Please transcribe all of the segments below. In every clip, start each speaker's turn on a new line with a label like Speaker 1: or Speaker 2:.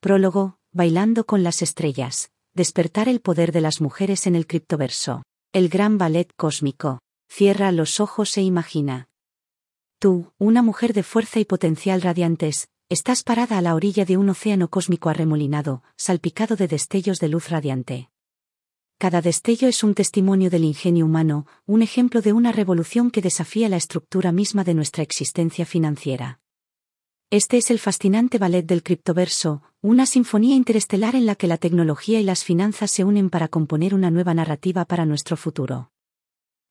Speaker 1: Prólogo, Bailando con las estrellas. Despertar el poder de las mujeres en el criptoverso. El gran ballet cósmico. Cierra los ojos e imagina. Tú, una mujer de fuerza y potencial radiantes, estás parada a la orilla de un océano cósmico arremolinado, salpicado de destellos de luz radiante. Cada destello es un testimonio del ingenio humano, un ejemplo de una revolución que desafía la estructura misma de nuestra existencia financiera. Este es el fascinante ballet del criptoverso, una sinfonía interestelar en la que la tecnología y las finanzas se unen para componer una nueva narrativa para nuestro futuro.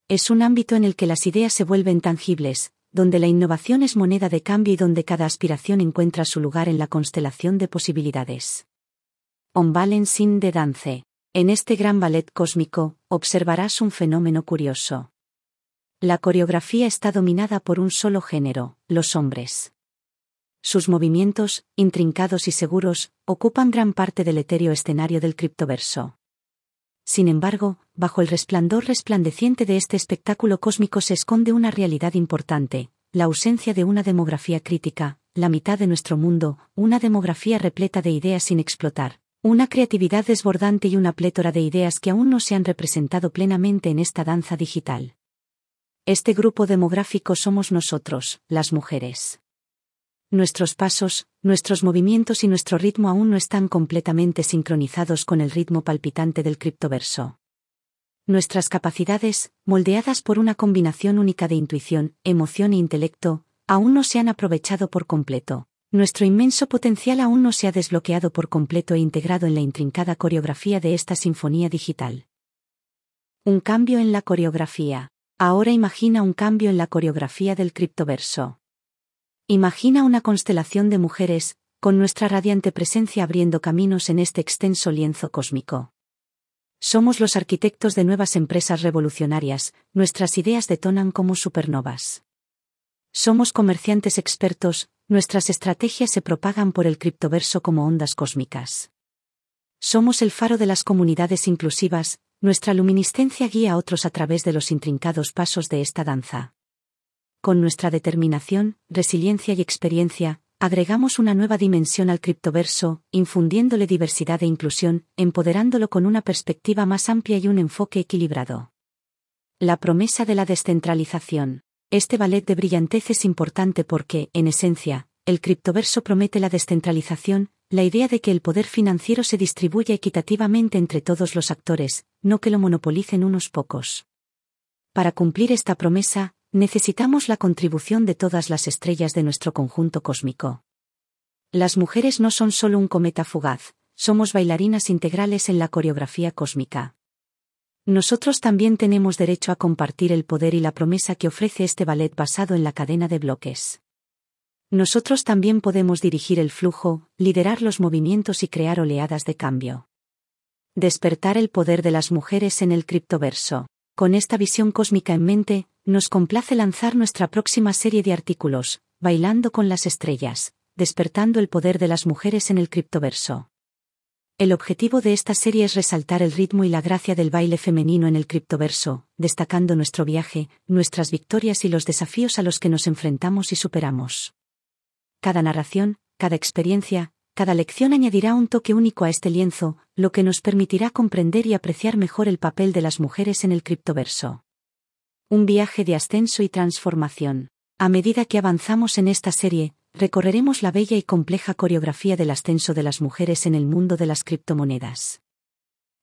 Speaker 1: Es un ámbito en el que las ideas se vuelven tangibles, donde la innovación es moneda de cambio y donde cada aspiración encuentra su lugar en la constelación de posibilidades. On Balancing de Dance. En este gran ballet cósmico, observarás un fenómeno curioso. La coreografía está dominada por un solo género, los hombres. Sus movimientos, intrincados y seguros, ocupan gran parte del etéreo escenario del criptoverso. Sin embargo, bajo el resplandor resplandeciente de este espectáculo cósmico se esconde una realidad importante, la ausencia de una demografía crítica, la mitad de nuestro mundo, una demografía repleta de ideas sin explotar, una creatividad desbordante y una plétora de ideas que aún no se han representado plenamente en esta danza digital. Este grupo demográfico somos nosotros, las mujeres. Nuestros pasos, nuestros movimientos y nuestro ritmo aún no están completamente sincronizados con el ritmo palpitante del criptoverso. Nuestras capacidades, moldeadas por una combinación única de intuición, emoción e intelecto, aún no se han aprovechado por completo. Nuestro inmenso potencial aún no se ha desbloqueado por completo e integrado en la intrincada coreografía de esta sinfonía digital. Un cambio en la coreografía. Ahora imagina un cambio en la coreografía del criptoverso. Imagina una constelación de mujeres, con nuestra radiante presencia abriendo caminos en este extenso lienzo cósmico. Somos los arquitectos de nuevas empresas revolucionarias, nuestras ideas detonan como supernovas. Somos comerciantes expertos, nuestras estrategias se propagan por el criptoverso como ondas cósmicas. Somos el faro de las comunidades inclusivas, nuestra luminiscencia guía a otros a través de los intrincados pasos de esta danza. Con nuestra determinación, resiliencia y experiencia, agregamos una nueva dimensión al criptoverso, infundiéndole diversidad e inclusión, empoderándolo con una perspectiva más amplia y un enfoque equilibrado. La promesa de la descentralización. Este ballet de brillantez es importante porque, en esencia, el criptoverso promete la descentralización, la idea de que el poder financiero se distribuya equitativamente entre todos los actores, no que lo monopolicen unos pocos. Para cumplir esta promesa, necesitamos la contribución de todas las estrellas de nuestro conjunto cósmico. Las mujeres no son solo un cometa fugaz, somos bailarinas integrales en la coreografía cósmica. Nosotros también tenemos derecho a compartir el poder y la promesa que ofrece este ballet basado en la cadena de bloques. Nosotros también podemos dirigir el flujo, liderar los movimientos y crear oleadas de cambio. Despertar el poder de las mujeres en el criptoverso. Con esta visión cósmica en mente, nos complace lanzar nuestra próxima serie de artículos, Bailando con las Estrellas, despertando el poder de las mujeres en el criptoverso. El objetivo de esta serie es resaltar el ritmo y la gracia del baile femenino en el criptoverso, destacando nuestro viaje, nuestras victorias y los desafíos a los que nos enfrentamos y superamos. Cada narración, cada experiencia, cada lección añadirá un toque único a este lienzo, lo que nos permitirá comprender y apreciar mejor el papel de las mujeres en el criptoverso. Un viaje de ascenso y transformación. A medida que avanzamos en esta serie, recorreremos la bella y compleja coreografía del ascenso de las mujeres en el mundo de las criptomonedas.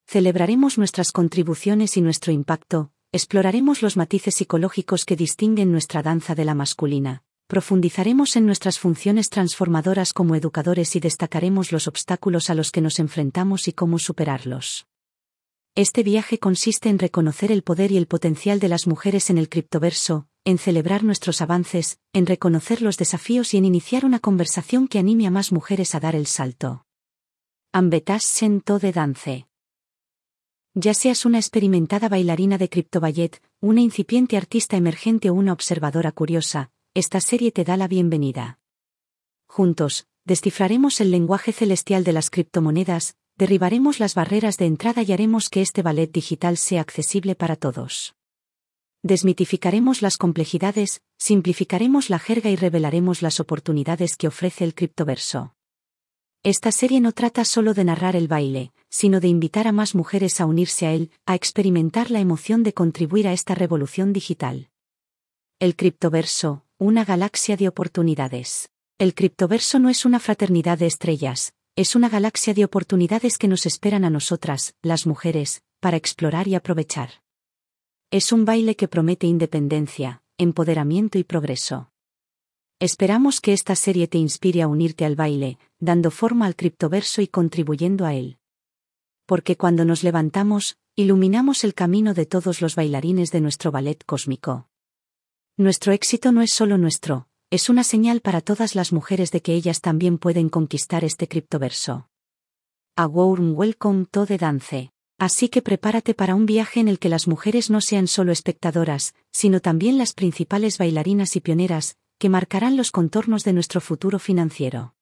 Speaker 1: Celebraremos nuestras contribuciones y nuestro impacto, exploraremos los matices psicológicos que distinguen nuestra danza de la masculina, Profundizaremos en nuestras funciones transformadoras como educadores y destacaremos los obstáculos a los que nos enfrentamos y cómo superarlos. Este viaje consiste en reconocer el poder y el potencial de las mujeres en el criptoverso, en celebrar nuestros avances, en reconocer los desafíos y en iniciar una conversación que anime a más mujeres a dar el salto. Ambetas sento de dance. Ya seas una experimentada bailarina de criptoballet, una incipiente artista emergente o una observadora curiosa, esta serie te da la bienvenida. Juntos, descifraremos el lenguaje celestial de las criptomonedas, derribaremos las barreras de entrada y haremos que este ballet digital sea accesible para todos. Desmitificaremos las complejidades, simplificaremos la jerga y revelaremos las oportunidades que ofrece el criptoverso. Esta serie no trata solo de narrar el baile, sino de invitar a más mujeres a unirse a él, a experimentar la emoción de contribuir a esta revolución digital. El criptoverso, una galaxia de oportunidades. El criptoverso no es una fraternidad de estrellas, es una galaxia de oportunidades que nos esperan a nosotras, las mujeres, para explorar y aprovechar. Es un baile que promete independencia, empoderamiento y progreso. Esperamos que esta serie te inspire a unirte al baile, dando forma al criptoverso y contribuyendo a él. Porque cuando nos levantamos, iluminamos el camino de todos los bailarines de nuestro ballet cósmico. Nuestro éxito no es solo nuestro, es una señal para todas las mujeres de que ellas también pueden conquistar este criptoverso. A warm welcome to the dance. Así que prepárate para un viaje en el que las mujeres no sean solo espectadoras, sino también las principales bailarinas y pioneras, que marcarán los contornos de nuestro futuro financiero.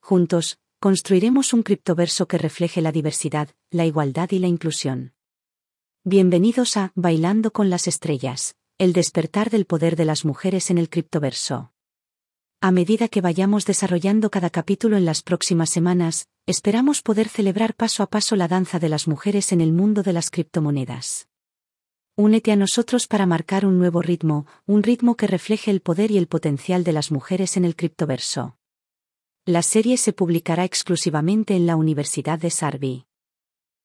Speaker 1: Juntos, construiremos un criptoverso que refleje la diversidad, la igualdad y la inclusión. Bienvenidos a Bailando con las Estrellas, el despertar del poder de las mujeres en el criptoverso. A medida que vayamos desarrollando cada capítulo en las próximas semanas, esperamos poder celebrar paso a paso la danza de las mujeres en el mundo de las criptomonedas. Únete a nosotros para marcar un nuevo ritmo, un ritmo que refleje el poder y el potencial de las mujeres en el criptoverso. La serie se publicará exclusivamente en la Universidad de Sarby.